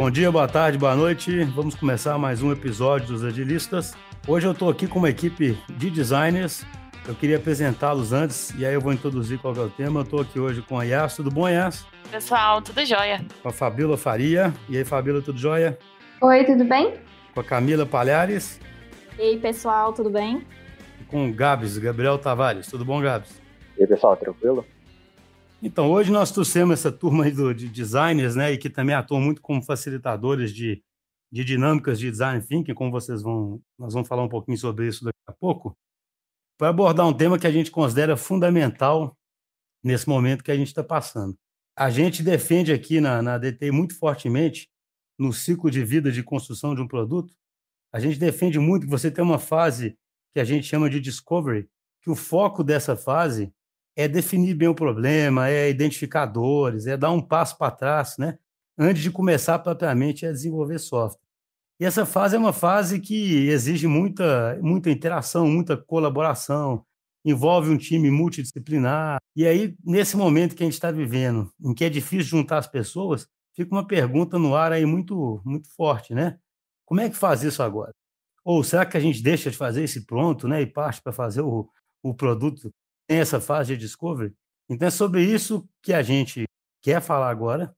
Bom dia, boa tarde, boa noite. Vamos começar mais um episódio dos Agilistas. Hoje eu estou aqui com uma equipe de designers. Eu queria apresentá-los antes e aí eu vou introduzir qual é o tema. Eu estou aqui hoje com a Yas. Tudo bom, Yas? Pessoal, tudo jóia. Com a Fabíola Faria. E aí, Fabíola, tudo jóia? Oi, tudo bem? Com a Camila Palhares. E aí, pessoal, tudo bem? E com o Gabs, Gabriel Tavares. Tudo bom, Gabs? E aí, pessoal, tranquilo? Então, hoje nós trouxemos essa turma do, de designers, né, e que também atuam muito como facilitadores de, de dinâmicas de design thinking, como vocês vão, nós vamos falar um pouquinho sobre isso daqui a pouco, para abordar um tema que a gente considera fundamental nesse momento que a gente está passando. A gente defende aqui na, na DTI muito fortemente, no ciclo de vida de construção de um produto, a gente defende muito que você tem uma fase que a gente chama de discovery, que o foco dessa fase é definir bem o problema, é identificar dores, é dar um passo para trás, né? Antes de começar propriamente a desenvolver software. E essa fase é uma fase que exige muita, muita interação, muita colaboração, envolve um time multidisciplinar. E aí, nesse momento que a gente está vivendo, em que é difícil juntar as pessoas, fica uma pergunta no ar aí muito, muito forte, né? Como é que faz isso agora? Ou será que a gente deixa de fazer esse pronto, né, e parte para fazer o, o produto tem essa fase de discovery. Então é sobre isso que a gente quer falar agora.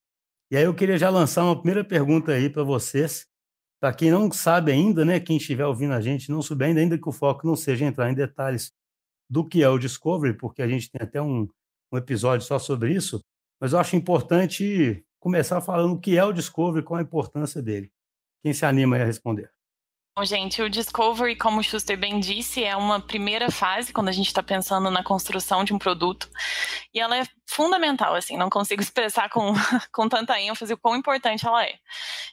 E aí eu queria já lançar uma primeira pergunta aí para vocês. Para quem não sabe ainda, né, quem estiver ouvindo a gente, não souber ainda, ainda que o foco não seja entrar em detalhes do que é o discovery, porque a gente tem até um, um episódio só sobre isso, mas eu acho importante começar falando o que é o discovery, qual a importância dele. Quem se anima a responder? Bom, gente, o Discovery, como o Schuster bem disse, é uma primeira fase quando a gente está pensando na construção de um produto. E ela é fundamental, assim, não consigo expressar com, com tanta ênfase o quão importante ela é.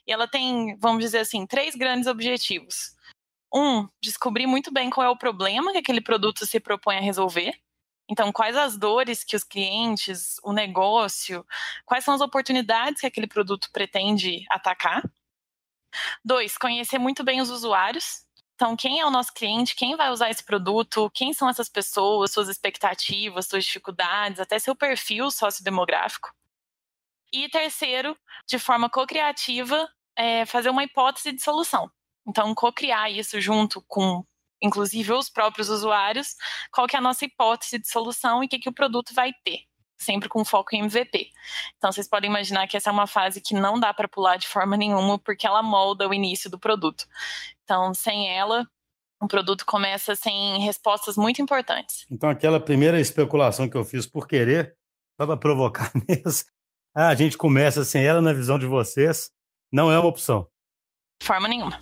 E ela tem, vamos dizer assim, três grandes objetivos. Um, descobrir muito bem qual é o problema que aquele produto se propõe a resolver. Então, quais as dores que os clientes, o negócio, quais são as oportunidades que aquele produto pretende atacar. Dois, conhecer muito bem os usuários. Então, quem é o nosso cliente, quem vai usar esse produto, quem são essas pessoas, suas expectativas, suas dificuldades, até seu perfil sociodemográfico. E terceiro, de forma co-criativa, é fazer uma hipótese de solução. Então, co-criar isso junto com, inclusive, os próprios usuários, qual que é a nossa hipótese de solução e o que, que o produto vai ter sempre com foco em MVP. Então vocês podem imaginar que essa é uma fase que não dá para pular de forma nenhuma, porque ela molda o início do produto. Então, sem ela, o produto começa sem respostas muito importantes. Então, aquela primeira especulação que eu fiz por querer, só para provocar mesmo, ah, a gente começa sem ela na visão de vocês, não é uma opção. De forma nenhuma.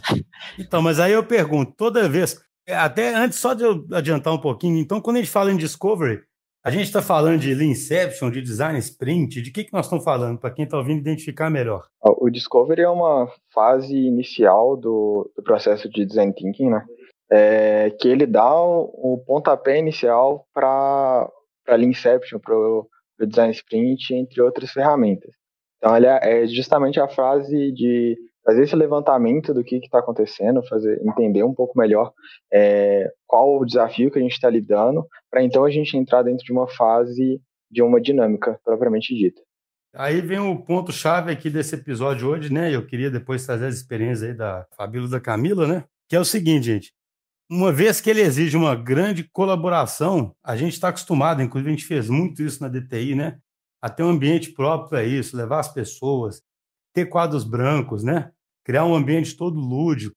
Então, mas aí eu pergunto, toda vez, até antes só de eu adiantar um pouquinho, então quando a gente fala em discovery, a gente está falando de Leanception, de Design Sprint, de que, que nós estamos falando, para quem está ouvindo identificar melhor? O Discovery é uma fase inicial do, do processo de Design Thinking, né? É, que ele dá o, o pontapé inicial para Leanception, para o Design Sprint, entre outras ferramentas. Então, ele é, é justamente a fase de fazer esse levantamento do que está acontecendo, fazer entender um pouco melhor é, qual o desafio que a gente está lidando, para então a gente entrar dentro de uma fase de uma dinâmica propriamente dita. Aí vem o ponto chave aqui desse episódio hoje, né? Eu queria depois trazer as experiências aí da Fabíola da Camila, né? Que é o seguinte, gente. Uma vez que ele exige uma grande colaboração, a gente está acostumado, inclusive a gente fez muito isso na DTI, né? A ter um ambiente próprio para isso, levar as pessoas, ter quadros brancos, né? Criar um ambiente todo lúdico.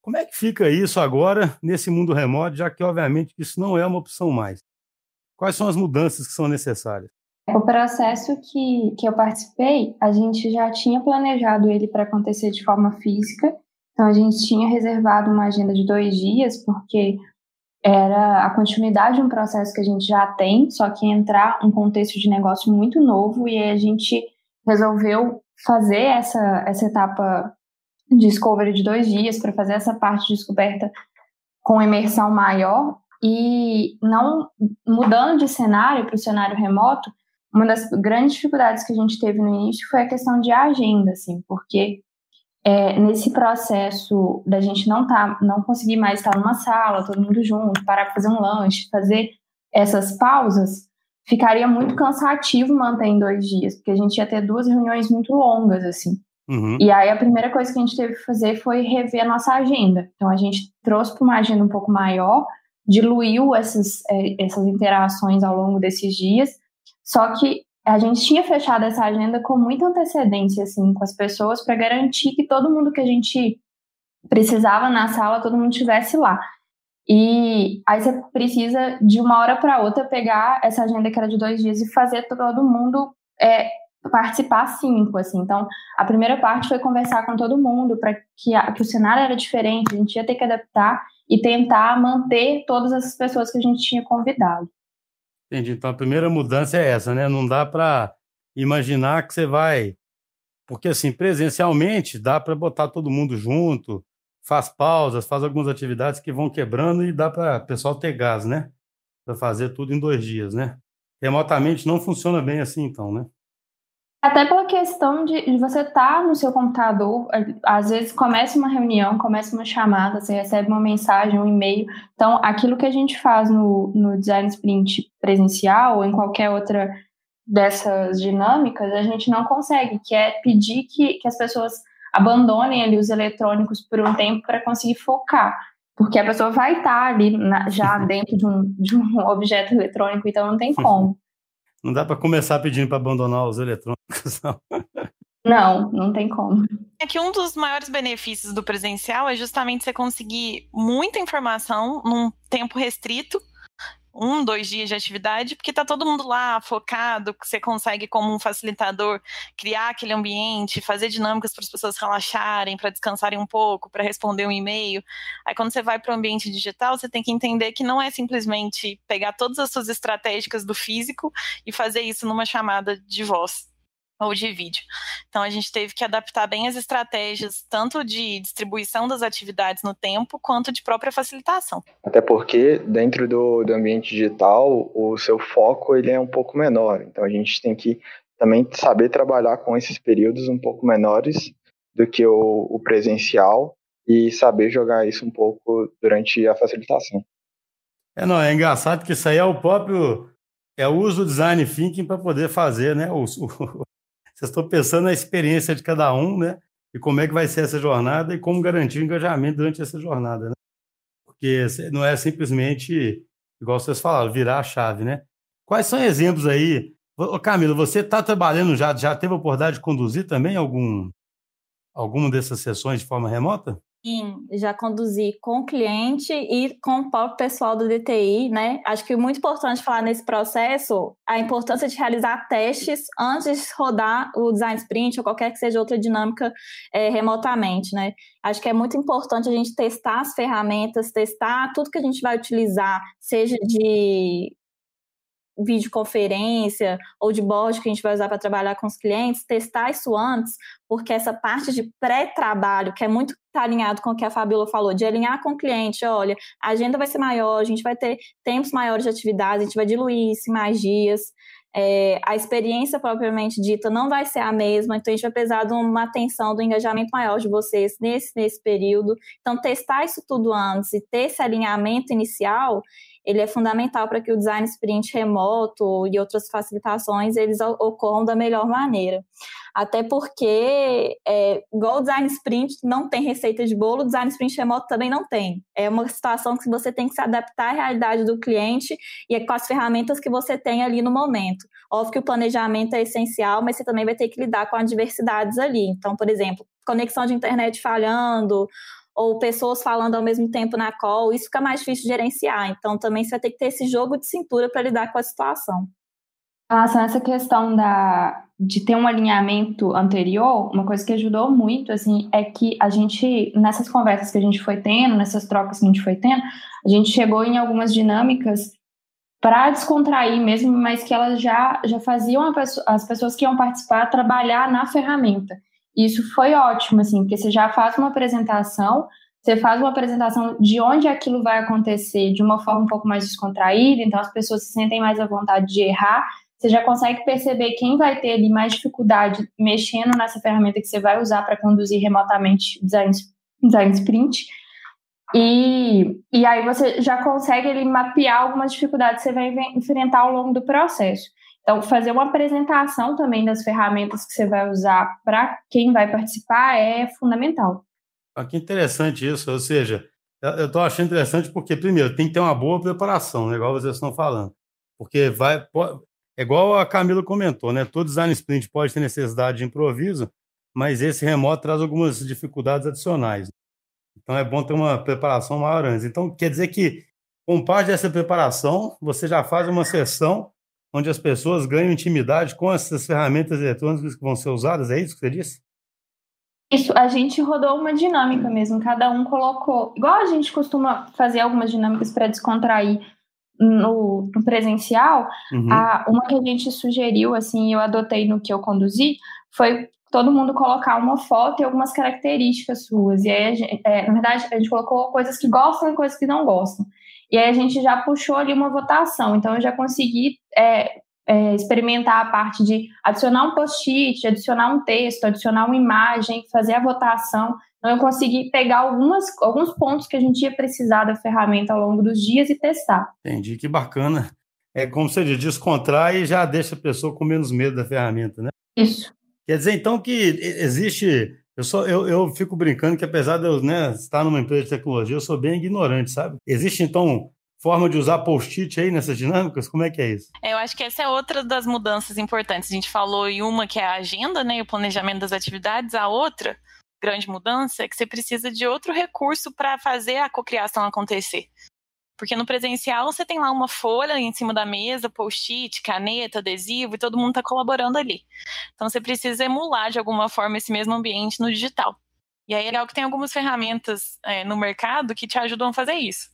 Como é que fica isso agora nesse mundo remoto, já que, obviamente, isso não é uma opção mais? Quais são as mudanças que são necessárias? O processo que, que eu participei, a gente já tinha planejado ele para acontecer de forma física, então a gente tinha reservado uma agenda de dois dias, porque era a continuidade de um processo que a gente já tem, só que entrar um contexto de negócio muito novo, e a gente resolveu fazer essa, essa etapa discovery de dois dias para fazer essa parte de descoberta com imersão maior e não mudando de cenário para o cenário remoto, uma das grandes dificuldades que a gente teve no início foi a questão de agenda, assim, porque é, nesse processo da gente não tá, não conseguir mais estar numa sala, todo mundo junto, parar para fazer um lanche, fazer essas pausas, ficaria muito cansativo manter em dois dias, porque a gente ia ter duas reuniões muito longas, assim. Uhum. E aí a primeira coisa que a gente teve que fazer foi rever a nossa agenda. Então a gente trouxe para uma agenda um pouco maior, diluiu essas, é, essas interações ao longo desses dias, só que a gente tinha fechado essa agenda com muita antecedência, assim, com as pessoas, para garantir que todo mundo que a gente precisava na sala, todo mundo estivesse lá. E aí você precisa, de uma hora para outra, pegar essa agenda que era de dois dias e fazer todo mundo é, participar cinco, assim. Então, a primeira parte foi conversar com todo mundo para que, que o cenário era diferente, a gente ia ter que adaptar e tentar manter todas essas pessoas que a gente tinha convidado. Entendi. Então, a primeira mudança é essa, né? Não dá para imaginar que você vai... Porque, assim, presencialmente, dá para botar todo mundo junto, faz pausas, faz algumas atividades que vão quebrando e dá para o pessoal ter gás, né? Para fazer tudo em dois dias, né? Remotamente não funciona bem assim, então, né? Até pela questão de, você estar tá no seu computador, às vezes começa uma reunião, começa uma chamada, você recebe uma mensagem, um e-mail. Então, aquilo que a gente faz no, no design sprint presencial ou em qualquer outra dessas dinâmicas, a gente não consegue, que é pedir que, que as pessoas abandonem ali os eletrônicos por um tempo para conseguir focar. Porque a pessoa vai estar tá ali na, já dentro de um, de um objeto eletrônico, então não tem como. Não dá para começar pedindo para abandonar os eletrônicos, não. Não, não tem como. É que um dos maiores benefícios do presencial é justamente você conseguir muita informação num tempo restrito um, dois dias de atividade, porque tá todo mundo lá focado, você consegue, como um facilitador, criar aquele ambiente, fazer dinâmicas para as pessoas relaxarem, para descansarem um pouco, para responder um e-mail. Aí quando você vai para o ambiente digital, você tem que entender que não é simplesmente pegar todas as suas estratégicas do físico e fazer isso numa chamada de voz ou de vídeo. Então a gente teve que adaptar bem as estratégias, tanto de distribuição das atividades no tempo, quanto de própria facilitação. Até porque dentro do, do ambiente digital, o seu foco ele é um pouco menor. Então a gente tem que também saber trabalhar com esses períodos um pouco menores do que o, o presencial e saber jogar isso um pouco durante a facilitação. É, não, é engraçado que isso aí é o próprio é o uso do design thinking para poder fazer, né, o, o, vocês estão pensando na experiência de cada um, né? E como é que vai ser essa jornada e como garantir o engajamento durante essa jornada, né? Porque não é simplesmente, igual vocês falaram, virar a chave, né? Quais são exemplos aí? Ô, Camila, você está trabalhando já, já teve a oportunidade de conduzir também algum, alguma dessas sessões de forma remota? Sim, já conduzi com o cliente e com o próprio pessoal do DTI, né? Acho que é muito importante falar nesse processo a importância de realizar testes antes de rodar o design sprint ou qualquer que seja outra dinâmica é, remotamente, né? Acho que é muito importante a gente testar as ferramentas, testar tudo que a gente vai utilizar, seja de videoconferência ou de board que a gente vai usar para trabalhar com os clientes, testar isso antes, porque essa parte de pré-trabalho, que é muito tá alinhado com o que a Fabiola falou, de alinhar com o cliente, olha, a agenda vai ser maior, a gente vai ter tempos maiores de atividade, a gente vai diluir isso em mais dias, é, a experiência propriamente dita não vai ser a mesma, então a gente vai precisar de uma atenção, do engajamento maior de vocês nesse, nesse período. Então, testar isso tudo antes e ter esse alinhamento inicial, ele é fundamental para que o design sprint remoto e outras facilitações eles ocorram da melhor maneira. Até porque, é, igual o design sprint não tem receita de bolo, o design sprint remoto também não tem. É uma situação que você tem que se adaptar à realidade do cliente e é com as ferramentas que você tem ali no momento. Óbvio que o planejamento é essencial, mas você também vai ter que lidar com adversidades ali. Então, por exemplo, conexão de internet falhando, ou pessoas falando ao mesmo tempo na call, isso fica mais difícil de gerenciar. Então, também você vai ter que ter esse jogo de cintura para lidar com a situação. Em relação a essa questão da, de ter um alinhamento anterior, uma coisa que ajudou muito, assim, é que a gente, nessas conversas que a gente foi tendo, nessas trocas que a gente foi tendo, a gente chegou em algumas dinâmicas para descontrair mesmo, mas que elas já, já faziam as pessoas que iam participar trabalhar na ferramenta. Isso foi ótimo, assim, porque você já faz uma apresentação, você faz uma apresentação de onde aquilo vai acontecer de uma forma um pouco mais descontraída, então as pessoas se sentem mais à vontade de errar. Você já consegue perceber quem vai ter ali mais dificuldade mexendo nessa ferramenta que você vai usar para conduzir remotamente design, design sprint. E, e aí você já consegue ali, mapear algumas dificuldades que você vai enfrentar ao longo do processo. Então, fazer uma apresentação também das ferramentas que você vai usar para quem vai participar é fundamental. Ah, que interessante isso, ou seja, eu estou achando interessante porque, primeiro, tem que ter uma boa preparação, né, igual vocês estão falando. Porque vai, pode, é igual a Camila comentou, né? Todo design sprint pode ter necessidade de improviso, mas esse remoto traz algumas dificuldades adicionais. Então é bom ter uma preparação maior antes. Então quer dizer que, com parte dessa preparação, você já faz uma sessão onde as pessoas ganham intimidade com essas ferramentas eletrônicas que vão ser usadas, é isso que você disse? Isso, a gente rodou uma dinâmica mesmo, cada um colocou. Igual a gente costuma fazer algumas dinâmicas para descontrair no, no presencial, uhum. a, uma que a gente sugeriu, assim, eu adotei no que eu conduzi, foi todo mundo colocar uma foto e algumas características suas. E aí, gente, é, na verdade, a gente colocou coisas que gostam e coisas que não gostam. E aí a gente já puxou ali uma votação. Então eu já consegui é, é, experimentar a parte de adicionar um post-it, adicionar um texto, adicionar uma imagem, fazer a votação. Então, eu consegui pegar algumas, alguns pontos que a gente ia precisar da ferramenta ao longo dos dias e testar. Entendi, que bacana. É como você diz, descontrai e já deixa a pessoa com menos medo da ferramenta, né? Isso. Quer dizer, então, que existe. Eu, só, eu, eu fico brincando que, apesar de eu né, estar numa empresa de tecnologia, eu sou bem ignorante, sabe? Existe, então, forma de usar post-it aí nessas dinâmicas? Como é que é isso? É, eu acho que essa é outra das mudanças importantes. A gente falou em uma que é a agenda, né, o planejamento das atividades, a outra grande mudança é que você precisa de outro recurso para fazer a cocriação acontecer. Porque no presencial você tem lá uma folha em cima da mesa, post-it, caneta, adesivo, e todo mundo está colaborando ali. Então você precisa emular de alguma forma esse mesmo ambiente no digital. E aí é legal que tem algumas ferramentas é, no mercado que te ajudam a fazer isso.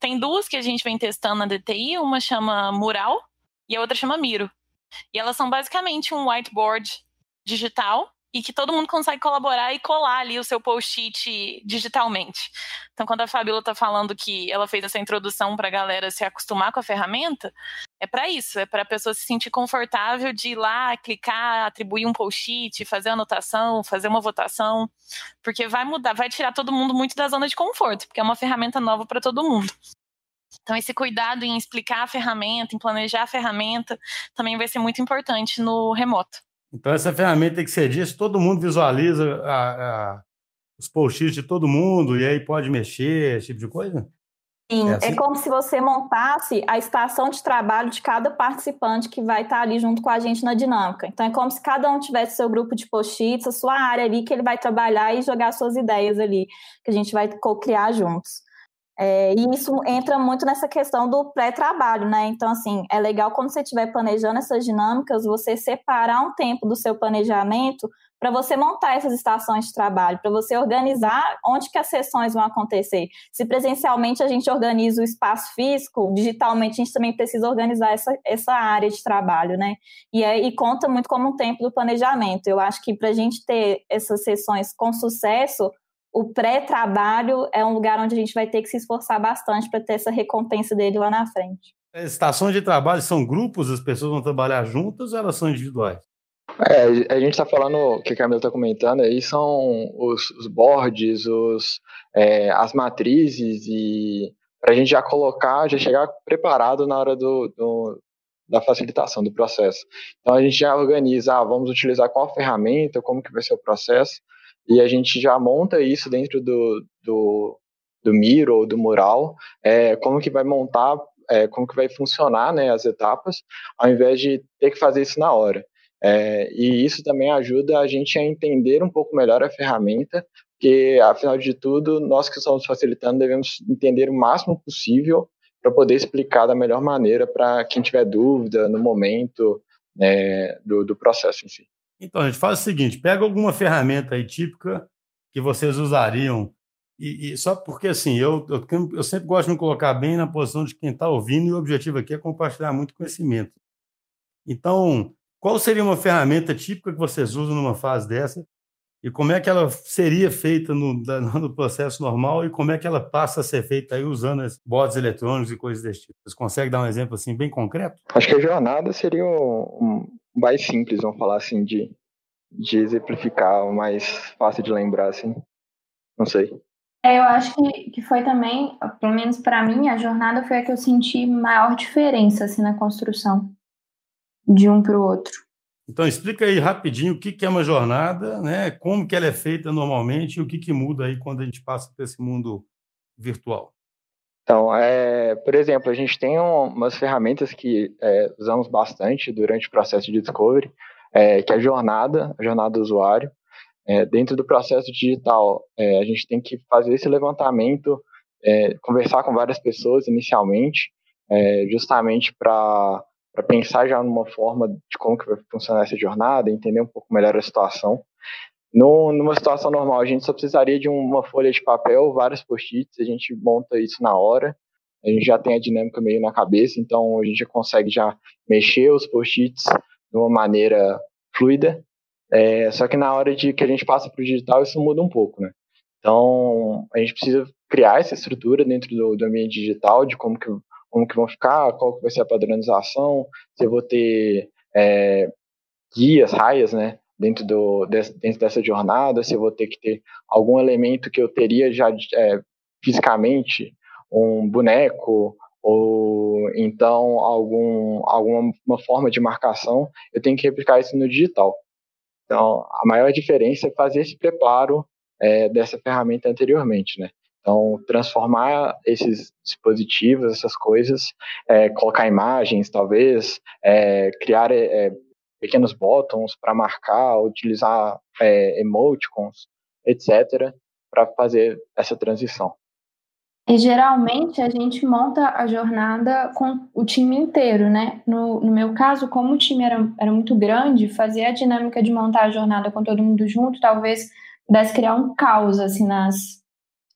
Tem duas que a gente vem testando na DTI, uma chama Mural e a outra chama Miro. E elas são basicamente um whiteboard digital e que todo mundo consegue colaborar e colar ali o seu post-it digitalmente. Então, quando a Fabiola está falando que ela fez essa introdução para a galera se acostumar com a ferramenta, é para isso, é para a pessoa se sentir confortável de ir lá, clicar, atribuir um post-it, fazer anotação, fazer uma votação, porque vai mudar, vai tirar todo mundo muito da zona de conforto, porque é uma ferramenta nova para todo mundo. Então, esse cuidado em explicar a ferramenta, em planejar a ferramenta, também vai ser muito importante no remoto. Então, essa ferramenta que você disse, todo mundo visualiza a, a, os post-its de todo mundo e aí pode mexer, esse tipo de coisa? Sim, é, assim? é, como se você montasse a estação de trabalho de cada participante que vai estar ali junto com a gente na dinâmica. Então, é como se cada um tivesse seu grupo de post-its, a sua área ali que ele vai trabalhar e jogar suas ideias ali, que a gente vai co-criar juntos. É, e isso entra muito nessa questão do pré-trabalho, né? Então, assim, é legal quando você estiver planejando essas dinâmicas, você separar um tempo do seu planejamento para você montar essas estações de trabalho, para você organizar onde que as sessões vão acontecer. Se presencialmente a gente organiza o espaço físico, digitalmente a gente também precisa organizar essa, essa área de trabalho, né? E, e conta muito como um tempo do planejamento. Eu acho que para a gente ter essas sessões com sucesso, o pré-trabalho é um lugar onde a gente vai ter que se esforçar bastante para ter essa recompensa dele lá na frente. As estações de trabalho são grupos, as pessoas vão trabalhar juntas ou elas são individuais? É, a gente está falando, o que a Camila está comentando aí são os, os boards, os, é, as matrizes e para a gente já colocar, já chegar preparado na hora do, do, da facilitação do processo. Então a gente já organiza, ah, vamos utilizar qual ferramenta, como que vai ser o processo, e a gente já monta isso dentro do, do, do Miro ou do Mural, é, como que vai montar, é, como que vai funcionar né, as etapas, ao invés de ter que fazer isso na hora. É, e isso também ajuda a gente a entender um pouco melhor a ferramenta, porque, afinal de tudo, nós que estamos facilitando devemos entender o máximo possível para poder explicar da melhor maneira para quem tiver dúvida no momento né, do, do processo em si. Então, gente faz o seguinte: pega alguma ferramenta aí típica que vocês usariam. E, e só porque assim, eu, eu, eu, sempre gosto de me colocar bem na posição de quem está ouvindo, e o objetivo aqui é compartilhar muito conhecimento. Então, qual seria uma ferramenta típica que vocês usam numa fase dessa? E como é que ela seria feita no, no processo normal e como é que ela passa a ser feita aí usando bots eletrônicos e coisas desse tipo? Vocês conseguem dar um exemplo assim bem concreto? Acho que a jornada seria um, mais simples, vamos falar assim, de, de exemplificar, mais fácil de lembrar, assim. Não sei. É, eu acho que, que foi também, pelo menos para mim, a jornada foi a que eu senti maior diferença assim, na construção. de um para o outro. Então explica aí rapidinho o que, que é uma jornada, né? Como que ela é feita normalmente e o que, que muda aí quando a gente passa para esse mundo virtual. Então, é, por exemplo, a gente tem umas ferramentas que é, usamos bastante durante o processo de discovery, é, que é a jornada, a jornada do usuário. É, dentro do processo digital, é, a gente tem que fazer esse levantamento, é, conversar com várias pessoas inicialmente, justamente para pensar já numa forma de como que vai funcionar essa jornada, entender um pouco melhor a situação. No, numa situação normal, a gente só precisaria de uma folha de papel, vários post-its, a gente monta isso na hora, a gente já tem a dinâmica meio na cabeça, então a gente já consegue já mexer os post-its de uma maneira fluida, é, só que na hora de que a gente passa para o digital, isso muda um pouco, né? Então, a gente precisa criar essa estrutura dentro do, do ambiente digital, de como que, como que vão ficar, qual que vai ser a padronização, se eu vou ter é, guias, raias, né? Dentro, do, dentro dessa jornada, se eu vou ter que ter algum elemento que eu teria já é, fisicamente, um boneco, ou então algum, alguma forma de marcação, eu tenho que replicar isso no digital. Então, a maior diferença é fazer esse preparo é, dessa ferramenta anteriormente, né? Então, transformar esses dispositivos, essas coisas, é, colocar imagens, talvez, é, criar é, pequenos botões para marcar, utilizar é, emoticons, etc., para fazer essa transição. E geralmente a gente monta a jornada com o time inteiro, né? No, no meu caso, como o time era, era muito grande, fazer a dinâmica de montar a jornada com todo mundo junto talvez pudesse criar um caos assim nas,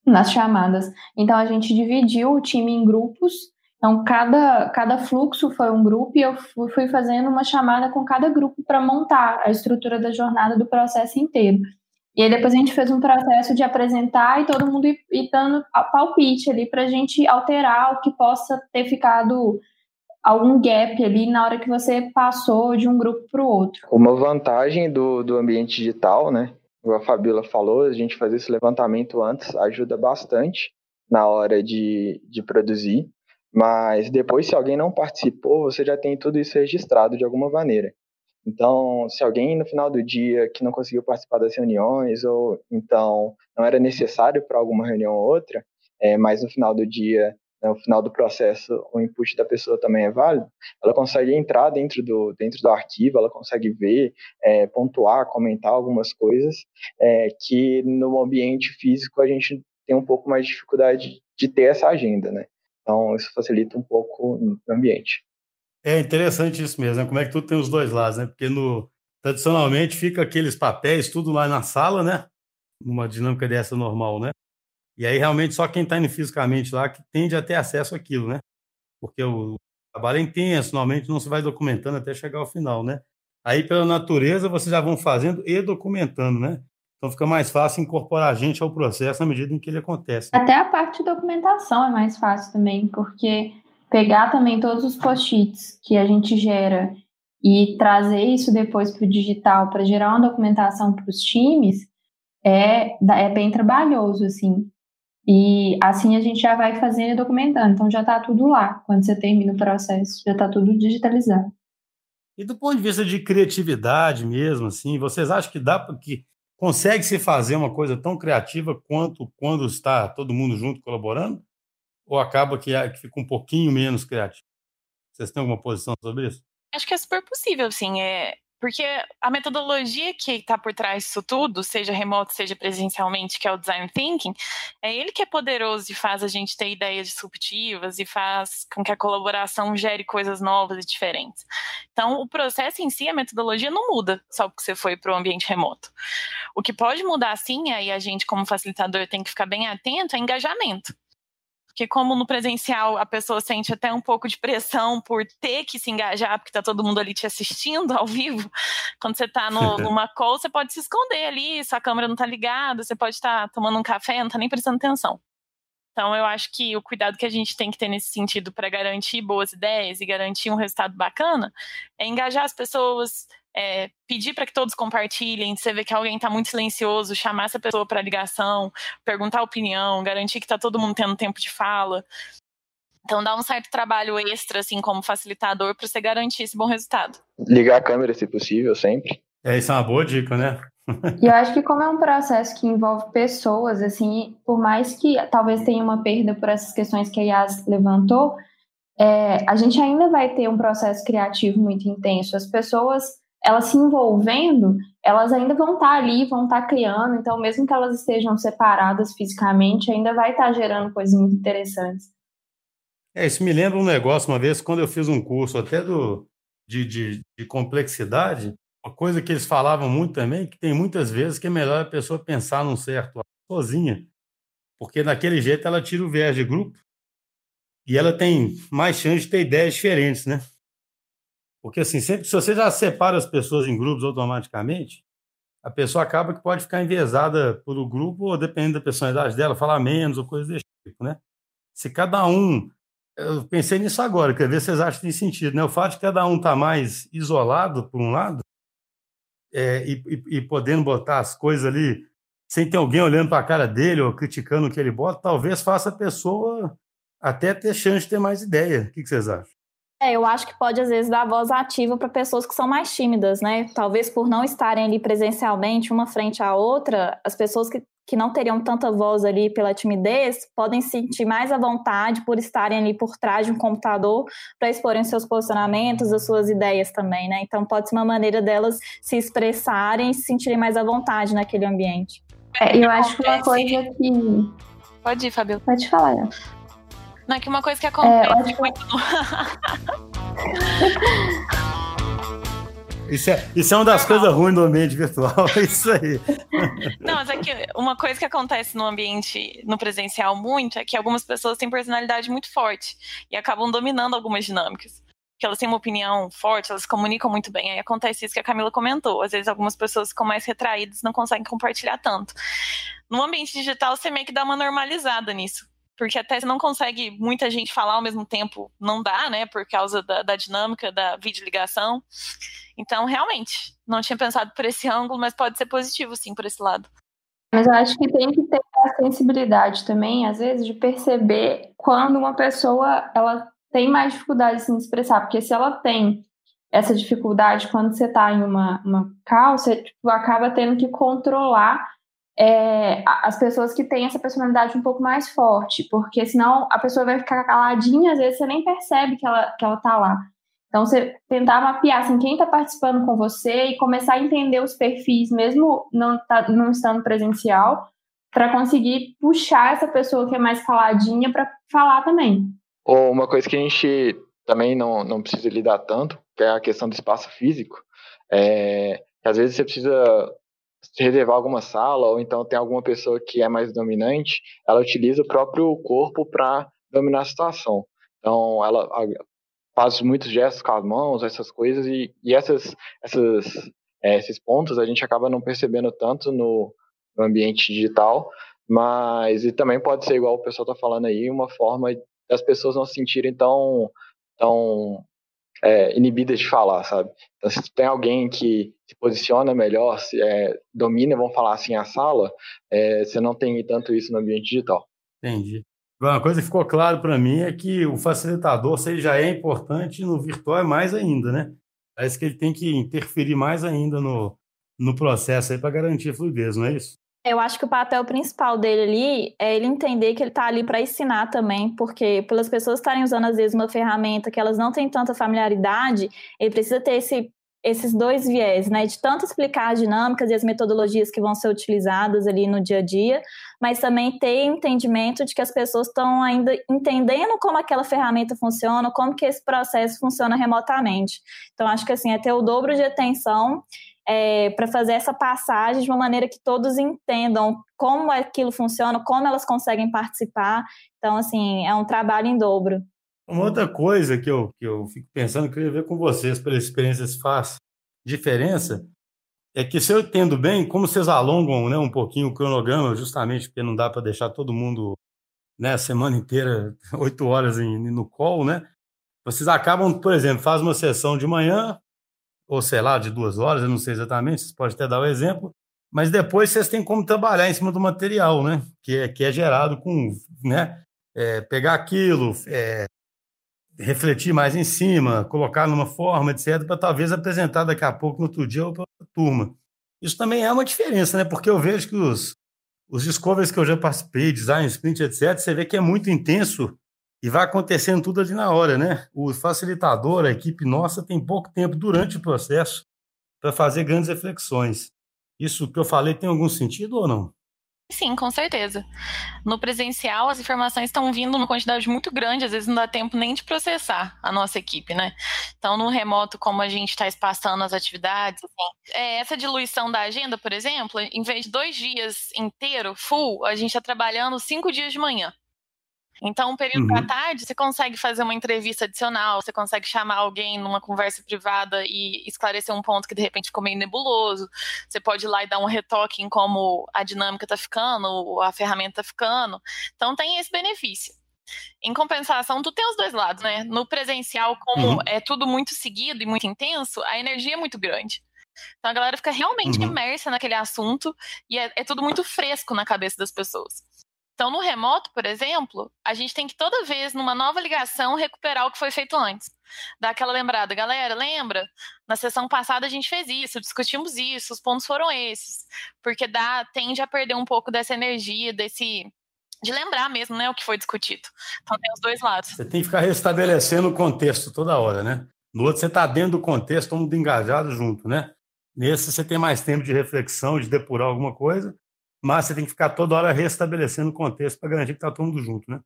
nas chamadas. Então a gente dividiu o time em grupos então, cada, cada fluxo foi um grupo e eu fui fazendo uma chamada com cada grupo para montar a estrutura da jornada do processo inteiro. E aí depois a gente fez um processo de apresentar e todo mundo ir, dando palpite ali para a gente alterar o que possa ter ficado algum gap ali na hora que você passou de um grupo para o outro. Uma vantagem do, do ambiente digital, né? Como a Fabiola falou, a gente fazer esse levantamento antes ajuda bastante na hora de, de produzir. Mas depois, se alguém não participou, você já tem tudo isso registrado de alguma maneira. Então, se alguém no final do dia que não conseguiu participar das reuniões, ou então não era necessário para alguma reunião ou outra, é, mas no final do dia, no final do processo, o input da pessoa também é válido, ela consegue entrar dentro do, dentro do arquivo, ela consegue ver, é, pontuar, comentar algumas coisas é, que no ambiente físico a gente tem um pouco mais de dificuldade de ter essa agenda, né? Então, isso facilita um pouco no ambiente. É interessante isso mesmo, né? Como é que tudo tem os dois lados, né? Porque no, tradicionalmente fica aqueles papéis tudo lá na sala, né? Numa dinâmica dessa normal, né? E aí realmente só quem está indo fisicamente lá que tende a ter acesso àquilo, né? Porque o trabalho é intenso, normalmente não se vai documentando até chegar ao final, né? Aí, pela natureza, vocês já vão fazendo e documentando, né? Então fica mais fácil incorporar a gente ao processo na medida em que ele acontece. Até a parte de documentação é mais fácil também, porque pegar também todos os post-its que a gente gera e trazer isso depois para o digital para gerar uma documentação para os times é, é bem trabalhoso, assim. E assim a gente já vai fazendo e documentando. Então já está tudo lá. Quando você termina o processo, já está tudo digitalizado. E do ponto de vista de criatividade mesmo, assim, vocês acham que dá para que Consegue-se fazer uma coisa tão criativa quanto quando está todo mundo junto colaborando? Ou acaba que, que fica um pouquinho menos criativo? Vocês têm alguma posição sobre isso? Acho que é super possível, sim. É, porque a metodologia que está por trás disso tudo, seja remoto, seja presencialmente, que é o design thinking, é ele que é poderoso e faz a gente ter ideias disruptivas e faz com que a colaboração gere coisas novas e diferentes. Então, o processo em si, a metodologia não muda só porque você foi para o ambiente remoto. O que pode mudar, sim, aí a gente, como facilitador, tem que ficar bem atento, é engajamento. Porque como no presencial a pessoa sente até um pouco de pressão por ter que se engajar, porque está todo mundo ali te assistindo ao vivo, quando você está numa call, você pode se esconder ali, sua câmera não está ligada, você pode estar tá tomando um café, não está nem prestando atenção. Então, eu acho que o cuidado que a gente tem que ter nesse sentido para garantir boas ideias e garantir um resultado bacana é engajar as pessoas, é, pedir para que todos compartilhem, você vê que alguém está muito silencioso, chamar essa pessoa para ligação, perguntar a opinião, garantir que está todo mundo tendo tempo de fala. Então dá um certo trabalho extra, assim, como facilitador, para você garantir esse bom resultado. Ligar a câmera, se possível, sempre. É, isso é uma boa dica, né? e eu acho que como é um processo que envolve pessoas, assim, por mais que talvez tenha uma perda por essas questões que a Yas levantou, é, a gente ainda vai ter um processo criativo muito intenso. As pessoas, elas se envolvendo, elas ainda vão estar ali, vão estar criando, então mesmo que elas estejam separadas fisicamente, ainda vai estar gerando coisas muito interessantes. É, isso me lembra um negócio, uma vez, quando eu fiz um curso até do, de, de, de complexidade, uma coisa que eles falavam muito também, que tem muitas vezes que é melhor a pessoa pensar num certo sozinha, porque daquele jeito ela tira o viés de grupo e ela tem mais chance de ter ideias diferentes, né? Porque assim, sempre se você já separa as pessoas em grupos automaticamente, a pessoa acaba que pode ficar enviesada pelo grupo, ou dependendo da personalidade dela, falar menos ou coisa desse tipo, né? Se cada um eu pensei nisso agora, quer ver se vocês acham que tem sentido, né? O fato de cada um estar tá mais isolado, por um lado, é, e, e, e, podendo botar as coisas ali sem ter alguém olhando para a cara dele ou criticando o que ele bota, talvez faça a pessoa até ter chance de ter mais ideia. O que, que vocês acham? É, eu acho que pode, às vezes, dar voz ativa para pessoas que são mais tímidas, né? Talvez por não estarem ali presencialmente, uma frente à outra, as pessoas que que não teriam tanta voz ali pela timidez, podem sentir mais à vontade por estarem ali por trás de um computador para exporem seus posicionamentos, as suas ideias também, né? Então pode ser uma maneira delas se expressarem e se sentirem mais à vontade naquele ambiente. É, eu acho que uma coisa que. Pode ir, Fabio. Pode falar. Não, é que uma coisa que acontece é, muito. Isso é, isso é uma das coisas ruins do ambiente virtual, é isso aí. Não, mas é que uma coisa que acontece no ambiente, no presencial muito, é que algumas pessoas têm personalidade muito forte e acabam dominando algumas dinâmicas. Que elas têm uma opinião forte, elas comunicam muito bem. Aí acontece isso que a Camila comentou. Às vezes algumas pessoas ficam mais retraídas não conseguem compartilhar tanto. No ambiente digital, você meio que dá uma normalizada nisso porque até você não consegue muita gente falar ao mesmo tempo, não dá, né, por causa da, da dinâmica da videoligação. Então, realmente, não tinha pensado por esse ângulo, mas pode ser positivo, sim, por esse lado. Mas eu acho que tem que ter a sensibilidade também, às vezes, de perceber quando uma pessoa ela tem mais dificuldade de se expressar, porque se ela tem essa dificuldade quando você está em uma, uma call, você tipo, acaba tendo que controlar é, as pessoas que têm essa personalidade um pouco mais forte, porque senão a pessoa vai ficar caladinha, às vezes você nem percebe que ela, que ela tá lá. Então, você tentar mapear assim, quem está participando com você e começar a entender os perfis, mesmo não, tá, não estando presencial, para conseguir puxar essa pessoa que é mais caladinha para falar também. Uma coisa que a gente também não, não precisa lidar tanto, que é a questão do espaço físico, é às vezes você precisa reservar alguma sala, ou então tem alguma pessoa que é mais dominante, ela utiliza o próprio corpo para dominar a situação. Então, ela faz muitos gestos com as mãos, essas coisas, e, e essas, essas, é, esses pontos a gente acaba não percebendo tanto no, no, ambiente digital, mas e também pode ser, igual o pessoal está falando aí, uma forma das pessoas não se sentirem tão, tão é, inibidas de falar, sabe? Então, se tem alguém que se posiciona melhor, se, é, domina, vamos falar assim, a sala, é, você não tem tanto isso no ambiente digital. Entendi. Uma coisa que ficou claro para mim é que o facilitador, ele já é importante no virtual, é mais ainda, né? Parece que ele tem que interferir mais ainda no, no processo aí para garantir a fluidez, não é isso? Eu acho que o papel principal dele ali é ele entender que ele está ali para ensinar também, porque pelas pessoas estarem usando às vezes uma ferramenta que elas não têm tanta familiaridade, ele precisa ter esse esses dois viés, né, de tanto explicar as dinâmicas e as metodologias que vão ser utilizadas ali no dia a dia, mas também ter entendimento de que as pessoas estão ainda entendendo como aquela ferramenta funciona, como que esse processo funciona remotamente. Então, acho que assim, é ter o dobro de atenção é, para fazer essa passagem de uma maneira que todos entendam como aquilo funciona, como elas conseguem participar. Então, assim, é um trabalho em dobro. Uma outra coisa que eu, que eu fico pensando, queria ver com vocês, pela experiência se faz diferença, é que se eu entendo bem, como vocês alongam né, um pouquinho o cronograma, justamente porque não dá para deixar todo mundo né, a semana inteira, oito horas em, no call, né? Vocês acabam, por exemplo, faz uma sessão de manhã, ou sei lá, de duas horas, eu não sei exatamente, vocês podem até dar o exemplo, mas depois vocês têm como trabalhar em cima do material, né? Que é, que é gerado com, né? é, pegar aquilo, é, refletir mais em cima, colocar numa forma, etc., para talvez apresentar daqui a pouco, no outro dia, para a turma. Isso também é uma diferença, né? Porque eu vejo que os, os discoveries que eu já participei, design, sprint, etc., você vê que é muito intenso e vai acontecendo tudo ali na hora, né? O facilitador, a equipe nossa, tem pouco tempo durante o processo para fazer grandes reflexões. Isso que eu falei tem algum sentido ou não? Sim, com certeza. No presencial, as informações estão vindo numa quantidade muito grande, às vezes não dá tempo nem de processar a nossa equipe, né? Então, no remoto, como a gente está espaçando as atividades, assim, é, essa diluição da agenda, por exemplo, em vez de dois dias inteiro, full, a gente está trabalhando cinco dias de manhã. Então, um período uhum. da tarde, você consegue fazer uma entrevista adicional, você consegue chamar alguém numa conversa privada e esclarecer um ponto que de repente ficou meio nebuloso. Você pode ir lá e dar um retoque em como a dinâmica está ficando, a ferramenta está ficando. Então, tem esse benefício. Em compensação, tu tem os dois lados, né? No presencial, como uhum. é tudo muito seguido e muito intenso, a energia é muito grande. Então a galera fica realmente uhum. imersa naquele assunto e é, é, tudo muito fresco na cabeça das pessoas. Então, no remoto, por exemplo, a gente tem que toda vez, numa nova ligação, recuperar o que foi feito antes. Dar aquela lembrada, galera, lembra? Na sessão passada a gente fez isso, discutimos isso, os pontos foram esses. Porque dá, tende a perder um pouco dessa energia, desse. de lembrar mesmo, né, o que foi discutido. Então tem os dois lados. Você tem que ficar restabelecendo o contexto toda hora, né? No outro, você está dentro do contexto, todo mundo engajado junto, né? Nesse, você tem mais tempo de reflexão, de depurar alguma coisa mas você tem que ficar toda hora restabelecendo o contexto para garantir que está todo mundo junto, né?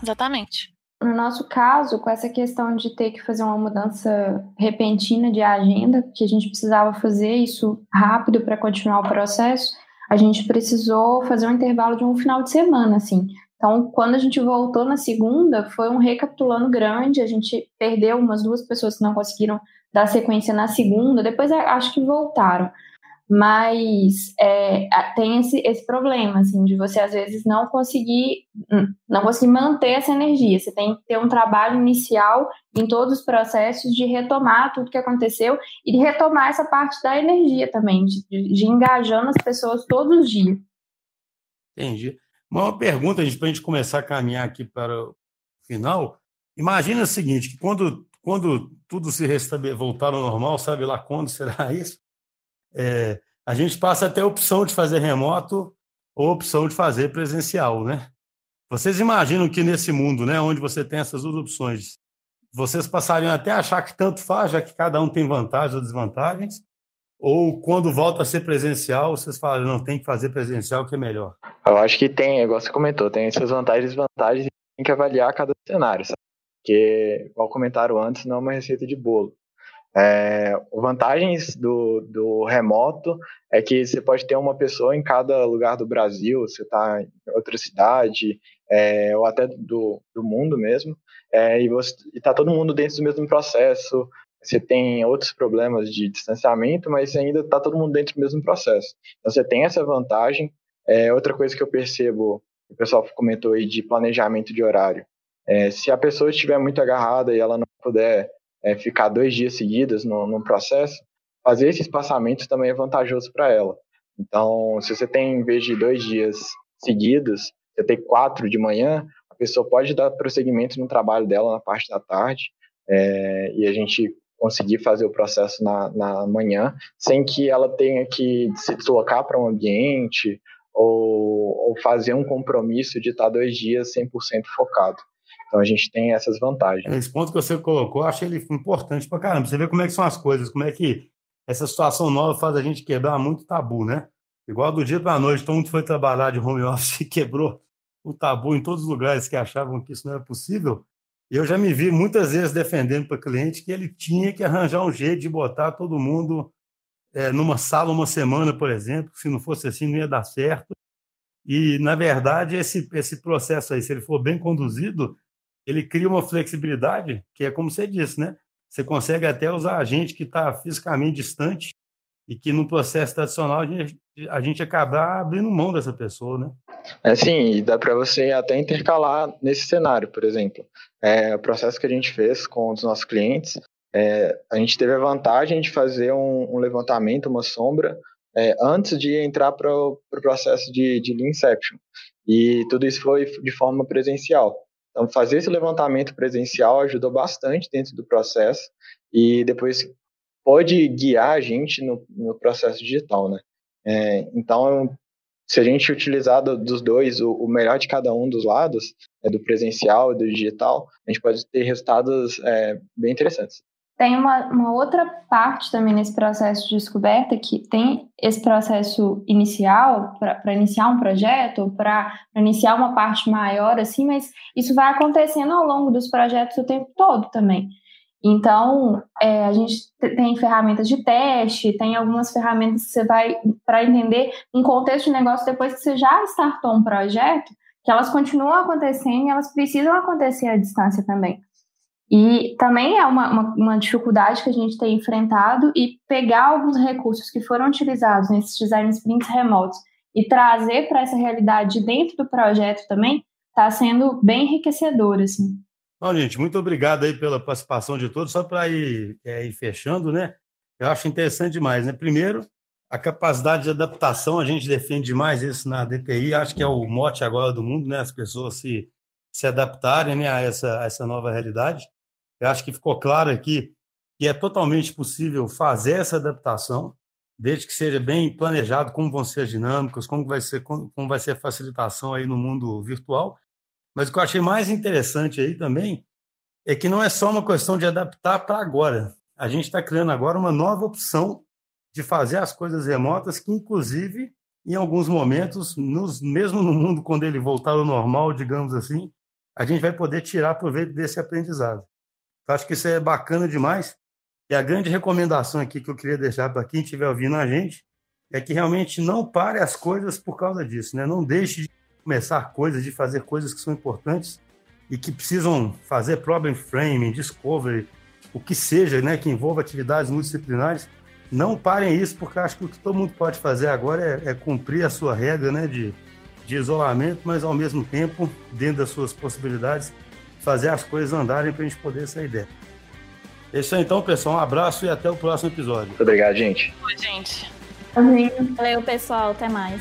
Exatamente. No nosso caso, com essa questão de ter que fazer uma mudança repentina de agenda, que a gente precisava fazer isso rápido para continuar o processo, a gente precisou fazer um intervalo de um final de semana, assim. Então, quando a gente voltou na segunda, foi um recapitulando grande, a gente perdeu umas duas pessoas que não conseguiram dar sequência na segunda, depois acho que voltaram mas é, tem esse, esse problema, assim, de você às vezes não conseguir, hum, não conseguir manter essa energia. Você tem que ter um trabalho inicial em todos os processos de retomar tudo que aconteceu e de retomar essa parte da energia também, de, de engajando as pessoas todos os dias. Entendi. Uma pergunta, para a gente começar a caminhar aqui para o final. Imagina o seguinte, que quando, quando tudo se voltar ao normal, sabe lá quando será isso? É, a gente passa até a opção de fazer remoto ou opção de fazer presencial, né? Vocês imaginam que nesse mundo, né, onde você tem essas duas opções, vocês passariam até a achar que tanto faz, já que cada um tem vantagens ou desvantagens? Ou quando volta a ser presencial, vocês falam, não, tem que fazer presencial que é melhor? Eu acho que tem, igual você comentou, tem essas vantagens e desvantagens tem que avaliar cada cenário, sabe? Porque, igual comentaram antes, não é uma receita de bolo. É, vantagens do, do remoto é que você pode ter uma pessoa em cada lugar do Brasil, você está em outra cidade, é, ou até do, do mundo mesmo, é, e está todo mundo dentro do mesmo processo. Você tem outros problemas de distanciamento, mas ainda está todo mundo dentro do mesmo processo. Então você tem essa vantagem. É, outra coisa que eu percebo, o pessoal comentou aí de planejamento de horário. É, se a pessoa estiver muito agarrada e ela não puder é, ficar dois dias seguidos no, num processo, fazer esse espaçamento também é vantajoso para ela. Então, se você tem, em vez de dois dias seguidos, você tem quatro de manhã, a pessoa pode dar prosseguimento no trabalho dela na parte da tarde, é, e a gente conseguir fazer o processo na, na manhã, sem que ela tenha que se deslocar para um ambiente ou, ou fazer um compromisso de estar dois dias 100% focado. Então a gente tem essas vantagens. Esse ponto que você colocou, eu achei ele importante para caramba. Você vê como é que são as coisas, como é que essa situação nova faz a gente quebrar muito tabu, né? Igual do dia para a noite, todo mundo foi trabalhar de home office e quebrou o tabu em todos os lugares que achavam que isso não era possível. Eu já me vi muitas vezes defendendo para cliente que ele tinha que arranjar um jeito de botar todo mundo é, numa sala uma semana, por exemplo. Se não fosse assim, não ia dar certo. E, na verdade, esse, esse processo aí, se ele for bem conduzido, ele cria uma flexibilidade que é como você disse, né? Você consegue até usar a gente que está fisicamente distante e que no processo tradicional a gente, a gente acabar abrindo mão dessa pessoa, né? É sim, e dá para você até intercalar nesse cenário, por exemplo. É, o processo que a gente fez com os nossos clientes, é, a gente teve a vantagem de fazer um, um levantamento, uma sombra, é, antes de entrar para o pro processo de, de Lean Inception. E tudo isso foi de forma presencial. Então, fazer esse levantamento presencial ajudou bastante dentro do processo e depois pode guiar a gente no, no processo digital, né? É, então, se a gente utilizar do, dos dois, o, o, melhor de cada um dos lados, é, do presencial e do digital, a gente pode ter resultados é, bem interessantes. Tem uma, uma outra parte também nesse processo de descoberta, que tem esse processo inicial, para iniciar um projeto, para iniciar uma parte maior, assim, mas isso vai acontecendo ao longo dos projetos o tempo todo também. Então, é, a gente tem ferramentas de teste, tem algumas ferramentas que você vai para entender um contexto de negócio depois que você já startou um projeto, que elas continuam acontecendo e elas precisam acontecer à distância também. E também é uma, uma, uma, dificuldade que a gente tem enfrentado e pegar alguns recursos que foram utilizados nesses design sprints remotos e trazer para essa realidade dentro do projeto também está sendo bem enriquecedor, assim. Bom, gente, muito obrigado aí pela participação de todos. Só para ir, é, ir fechando, né? Eu acho interessante demais, né? Primeiro, a capacidade de adaptação, a gente defende demais isso na DTI, acho que é o mote agora do mundo, né? As pessoas se, se adaptarem né, a, essa, a essa nova realidade. Eu acho que ficou claro aqui que é totalmente possível fazer essa adaptação, desde que seja bem planejado como vão ser as dinâmicas, como vai ser, como vai ser a facilitação aí no mundo virtual. Mas o que eu achei mais interessante aí também é que não é só uma questão de adaptar para agora. A gente está criando agora uma nova opção de fazer as coisas remotas que, inclusive, em alguns momentos, nos, mesmo no mundo quando ele voltar ao normal, digamos assim, a gente vai poder tirar proveito desse aprendizado. Eu acho que isso é bacana demais. E a grande recomendação aqui que eu queria deixar para quem estiver ouvindo a gente é que realmente não pare as coisas por causa disso, né? Não deixe de começar coisas, de fazer coisas que são importantes e que precisam fazer problem framing, discovery, o que seja, né, que envolva atividades multidisciplinares. Não parem isso, porque acho que o que todo mundo pode fazer agora é, é cumprir a sua regra né, de, de isolamento, mas ao mesmo tempo, dentro das suas possibilidades, fazer as coisas andarem para a gente poder sair dela. É isso aí, então, pessoal. Um abraço e até o próximo episódio. Muito obrigado, gente. Oi, gente. Valeu, pessoal. Até mais.